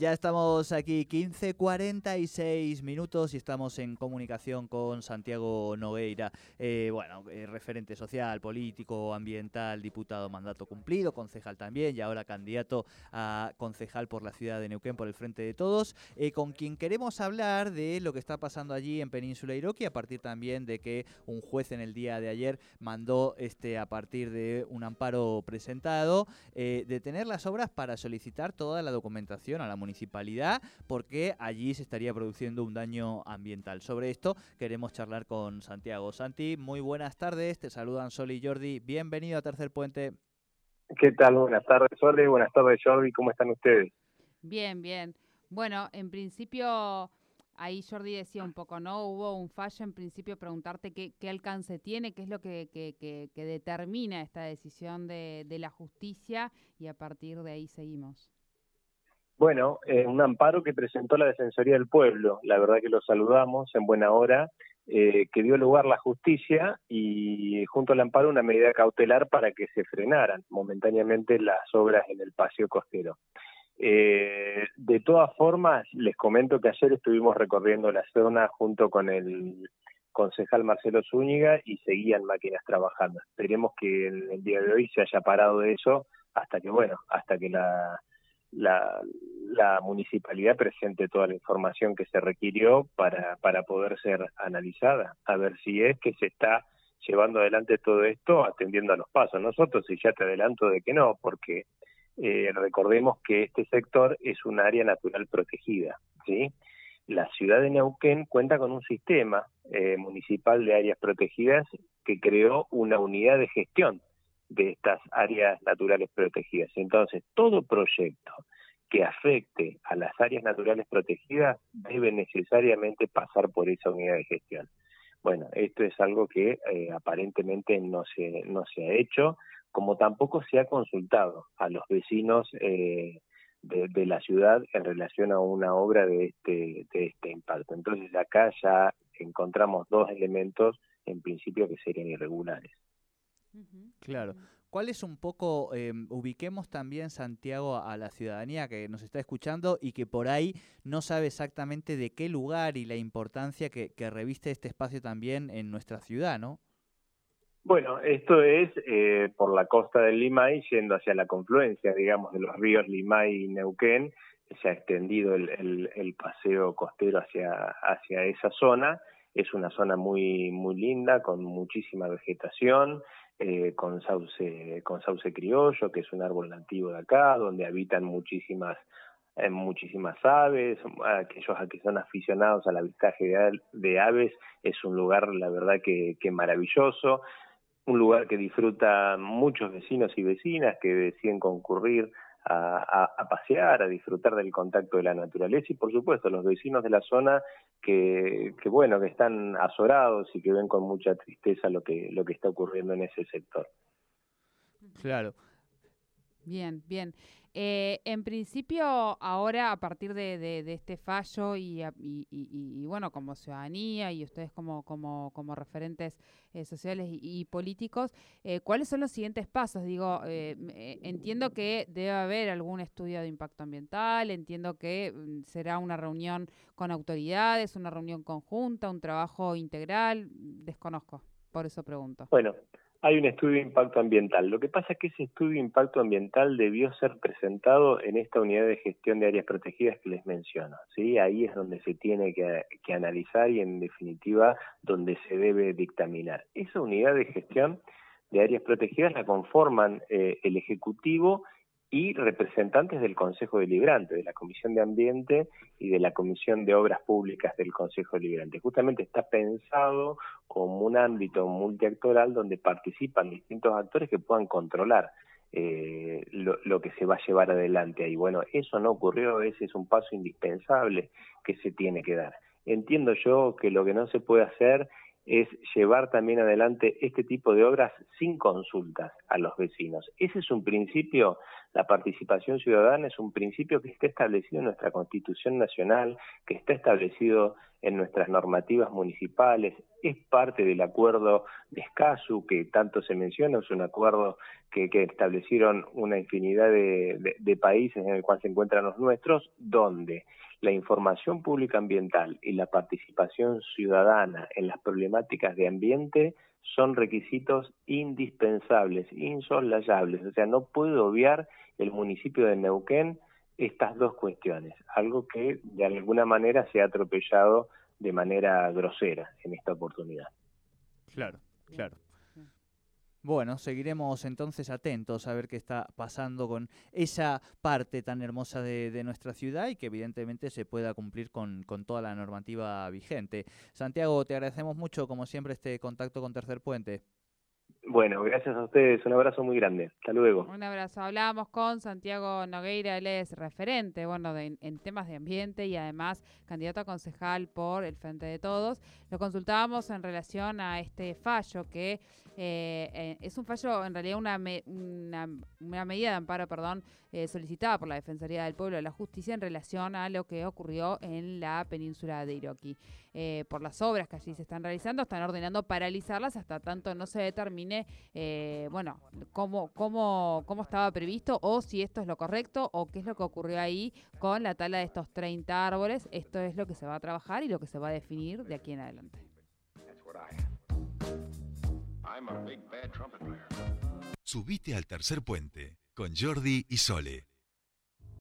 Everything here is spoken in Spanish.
Ya estamos aquí 15.46 minutos y estamos en comunicación con Santiago Nogueira, eh, bueno, eh, referente social, político, ambiental, diputado mandato cumplido, concejal también y ahora candidato a concejal por la ciudad de Neuquén por el Frente de Todos, eh, con quien queremos hablar de lo que está pasando allí en Península Iroqui a partir también de que un juez en el día de ayer mandó este a partir de un amparo presentado detener las obras para solicitar toda la documentación a la municipalidad municipalidad porque allí se estaría produciendo un daño ambiental. Sobre esto queremos charlar con Santiago. Santi, muy buenas tardes, te saludan Sol y Jordi, bienvenido a Tercer Puente. ¿Qué tal? Buenas tardes Sol buenas tardes Jordi, ¿cómo están ustedes? Bien, bien. Bueno, en principio ahí Jordi decía un poco, ¿no? Hubo un fallo en principio, preguntarte qué, alcance tiene, qué es lo que, determina esta decisión de, de, la justicia y a partir de ahí seguimos. Bueno, eh, un amparo que presentó la Defensoría del Pueblo, la verdad que lo saludamos en buena hora, eh, que dio lugar la justicia y junto al amparo una medida cautelar para que se frenaran momentáneamente las obras en el paseo costero. Eh, de todas formas, les comento que ayer estuvimos recorriendo la zona junto con el concejal Marcelo Zúñiga y seguían máquinas trabajando. Esperemos que el, el día de hoy se haya parado de eso hasta que, bueno, hasta que la la, municipalidad presente toda la información que se requirió para, para poder ser analizada, a ver si es que se está llevando adelante todo esto atendiendo a los pasos. Nosotros, y ya te adelanto de que no, porque eh, recordemos que este sector es un área natural protegida, ¿sí? La ciudad de Neuquén cuenta con un sistema eh, municipal de áreas protegidas que creó una unidad de gestión de estas áreas naturales protegidas. Entonces, todo proyecto que afecte a las áreas naturales protegidas debe necesariamente pasar por esa unidad de gestión. Bueno, esto es algo que eh, aparentemente no se, no se ha hecho, como tampoco se ha consultado a los vecinos eh, de, de, la ciudad en relación a una obra de este, de este impacto. Entonces acá ya encontramos dos elementos en principio que serían irregulares. Claro. ¿Cuál es un poco, em, ubiquemos también Santiago a la ciudadanía que nos está escuchando y que por ahí no sabe exactamente de qué lugar y la importancia que, reviste este espacio también en nuestra ciudad, ¿no? Bueno, esto es eh, por la costa del Limay, yendo hacia la confluencia, digamos, de los ríos Limay y Neuquén, se ha extendido el, el paseo costero hacia, hacia esa zona. Es una zona muy, muy linda, con muchísima vegetación, eh, con sauce con sauce criollo que es un árbol nativo de acá donde habitan muchísimas eh, muchísimas aves. Aquellos que son aficionados al avistaje de, aves es un lugar la verdad que, que maravilloso. Un lugar que disfruta muchos vecinos y vecinas que deciden concurrir a, pasear, a disfrutar del contacto de la naturaleza y por supuesto los vecinos de la zona que, que bueno, que están azorados y que ven con mucha tristeza lo que, lo que está ocurriendo en ese sector. Claro. Bien, bien. Eh, en principio, ahora a partir de, este fallo y, y, bueno, como ciudadanía y ustedes como, como, como referentes eh, sociales y, políticos, eh, ¿cuáles son los siguientes pasos? Digo, entiendo que debe haber algún estudio de impacto ambiental, entiendo que mm, será una reunión con autoridades, una reunión conjunta, un trabajo integral, desconozco, por eso pregunto. Bueno, hay un estudio de impacto ambiental. Lo que pasa es que ese estudio de impacto ambiental debió ser presentado en esta unidad de gestión de áreas protegidas que les menciono. ¿sí? Ahí es donde se tiene que, analizar y en definitiva donde se debe dictaminar. Esa unidad de gestión de áreas protegidas la conforman eh, el Ejecutivo y representantes del Consejo Deliberante, de la Comisión de Ambiente y de la Comisión de Obras Públicas del Consejo Deliberante. Justamente está pensado como un ámbito multiactoral donde participan distintos actores que puedan controlar eh, lo, que se va a llevar adelante ahí. Bueno, eso no ocurrió, ese es un paso indispensable que se tiene que dar. Entiendo yo que lo que no se puede hacer es llevar también adelante este tipo de obras sin consultas a los vecinos. Ese es un principio, la participación ciudadana es un principio que está establecido en nuestra Constitución Nacional, que está establecido en nuestras normativas municipales, es parte del acuerdo de Escasu, que tanto se menciona, es un acuerdo que, establecieron una infinidad de, de países en el cual se encuentran los nuestros, donde la información pública ambiental y la participación ciudadana en las problemáticas de ambiente son requisitos indispensables, insoslayables. O sea, no puede obviar el municipio de Neuquén estas dos cuestiones, algo que de alguna manera se ha atropellado de manera grosera en esta oportunidad. Claro, claro. Bueno, seguiremos entonces atentos a ver qué está pasando con esa parte tan hermosa de, nuestra ciudad y que evidentemente se pueda cumplir con, con, toda la normativa vigente. Santiago, te agradecemos mucho, como siempre, este contacto con Tercer Puente. Bueno, gracias a ustedes. Un abrazo muy grande. Hasta luego. Un abrazo. Hablábamos con Santiago Nogueira, él es referente, bueno, en temas de ambiente y además candidato a concejal por el Frente de Todos. Lo consultábamos en relación a este fallo que eh, eh, es un fallo, en realidad una, una, medida de amparo, perdón, eh, solicitada por la Defensoría del Pueblo de la Justicia en relación a lo que ocurrió en la península de Iroqui. por las obras que allí se están realizando, están ordenando paralizarlas hasta tanto no se determine, bueno, cómo, cómo, cómo estaba previsto o si esto es lo correcto o qué es lo que ocurrió ahí con la tala de estos 30 árboles. Esto es lo que se va a trabajar y lo que se va a definir de aquí en adelante. Subite al tercer puente con Jordi y Sole.